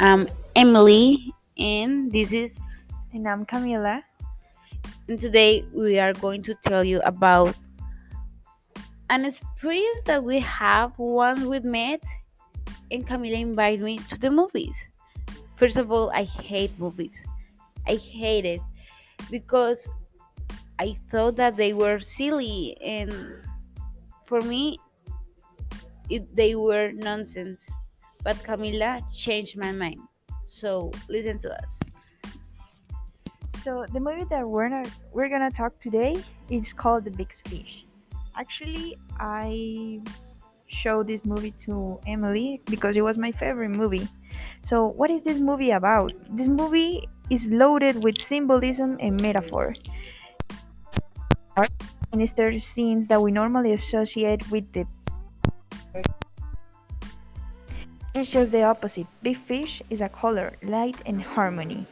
I'm Emily, and this is, And I'm Camila. and today we are going to tell you about an experience that we have once we met, and Camila invited me to the movies. First of all, I hate movies. I hate it because I thought that they were silly, and for me, it, they were nonsense. But Camila changed my mind. So listen to us. So the movie that we're we're gonna talk today is called The Big Fish. Actually, I showed this movie to Emily because it was my favorite movie. So what is this movie about? This movie is loaded with symbolism and metaphor. Sinister scenes that we normally associate with the It's just the opposite. Big Fish is a color, light, and harmony.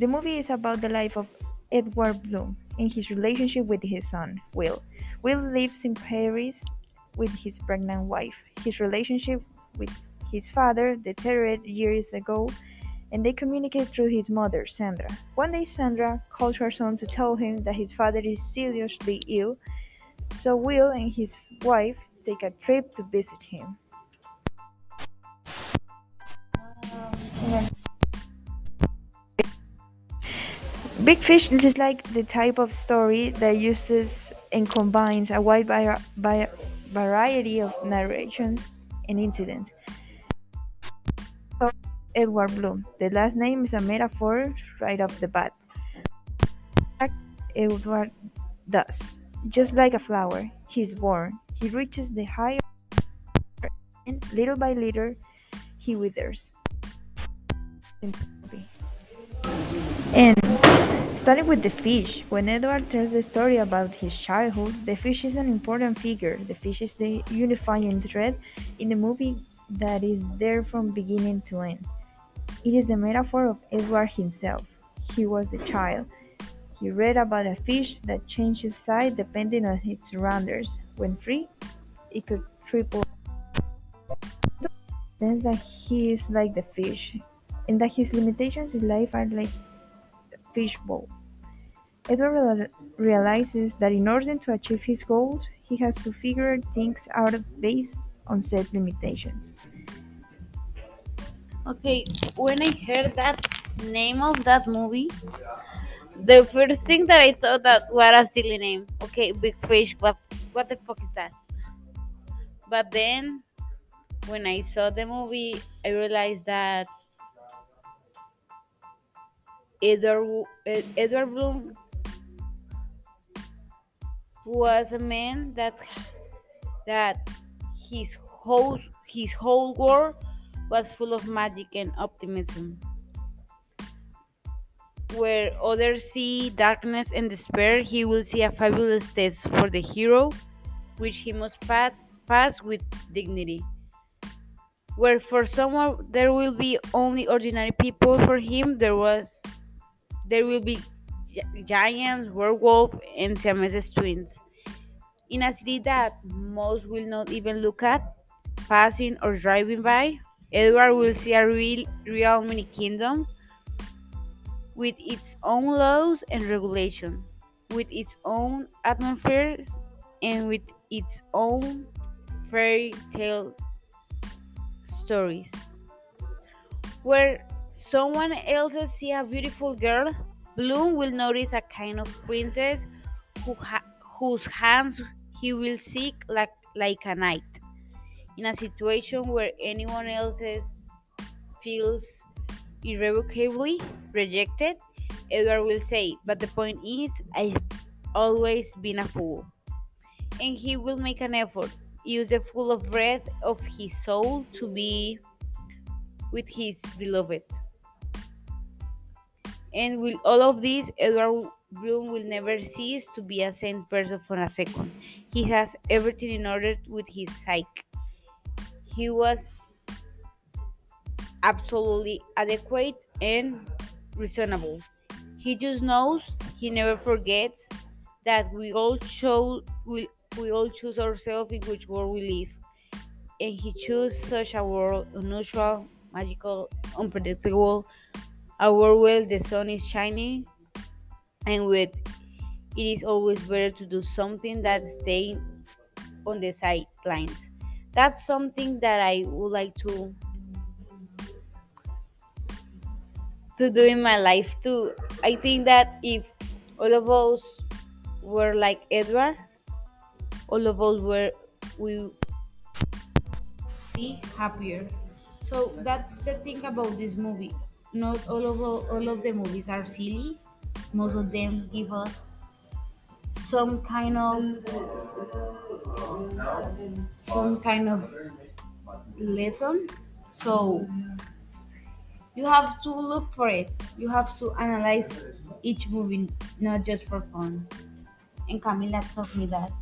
The movie is about the life of Edward Bloom and his relationship with his son, Will. Will lives in Paris with his pregnant wife. His relationship with his father deteriorated years ago, and they communicate through his mother, Sandra. One day, Sandra calls her son to tell him that his father is seriously ill, so Will and his wife take a trip to visit him. Big Fish is like the type of story that uses and combines a wide vari- vari- variety of narrations and incidents. Edward Bloom. The last name is a metaphor right off the bat. Edward does. Just like a flower, he's born. He reaches the height, and little by little, he withers. And starting with the fish, when Edward tells the story about his childhood, the fish is an important figure. The fish is the unifying thread in the movie that is there from beginning to end. It is the metaphor of Edward himself. He was a child. He read about a fish that changes size depending on its surroundings. When free, it could triple. Sense that he is like the fish, and that his limitations in life are like fishbowl. Edward real- realizes that in order to achieve his goals, he has to figure things out based on set limitations. Okay, when I heard that name of that movie, the first thing that I thought that what a silly name. Okay, Big Fish. What what the fuck is that? But then, when I saw the movie, I realized that Edward Edward Bloom was a man that that his whole his whole world was full of magic and optimism. Where others see darkness and despair, he will see a fabulous test for the hero, which he must pass, pass with dignity. Where for someone there will be only ordinary people, for him there was there will be giants, werewolves, and Siamese twins. In a city that most will not even look at, passing or driving by, Edward will see a real, real mini kingdom with its own laws and regulations, with its own atmosphere, and with its own fairy tale stories. Where someone else see a beautiful girl, Bloom will notice a kind of princess who ha- whose hands he will seek like, like a knight. In a situation where anyone else feels irrevocably rejected, Edward will say, But the point is, I've always been a fool. And he will make an effort, use the full of breath of his soul to be with his beloved. And with all of this, Edward Bloom will never cease to be a sane person for a second. He has everything in order with his psyche. He was absolutely adequate and reasonable. He just knows he never forgets that we all chose we, we all choose ourselves in which world we live. And he chose such a world unusual magical, unpredictable, a world where the sun is shining and with it is always better to do something than stay on the sidelines. That's something that I would like to to do in my life too. I think that if all of us were like Edward, all of us were we be happier. So that's the thing about this movie. Not all of all of the movies are silly. Most of them give us some kind of some kind of lesson. So you have to look for it. You have to analyze each movie, not just for fun. And Camila taught me that.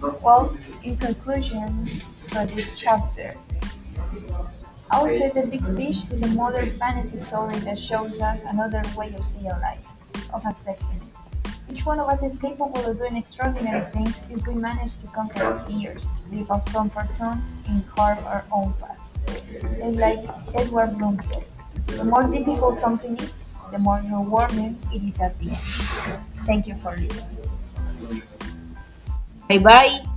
Well, in conclusion for this chapter, I would say that Big Fish is a modern fantasy story that shows us another way of seeing life, of accepting it. Each one of us is capable of doing extraordinary things if we manage to conquer our fears, leave our comfort zone, and carve our own path. And like Edward Bloom said, the more difficult something is, the more rewarding it is at the end. Thank you for listening. Bye bye.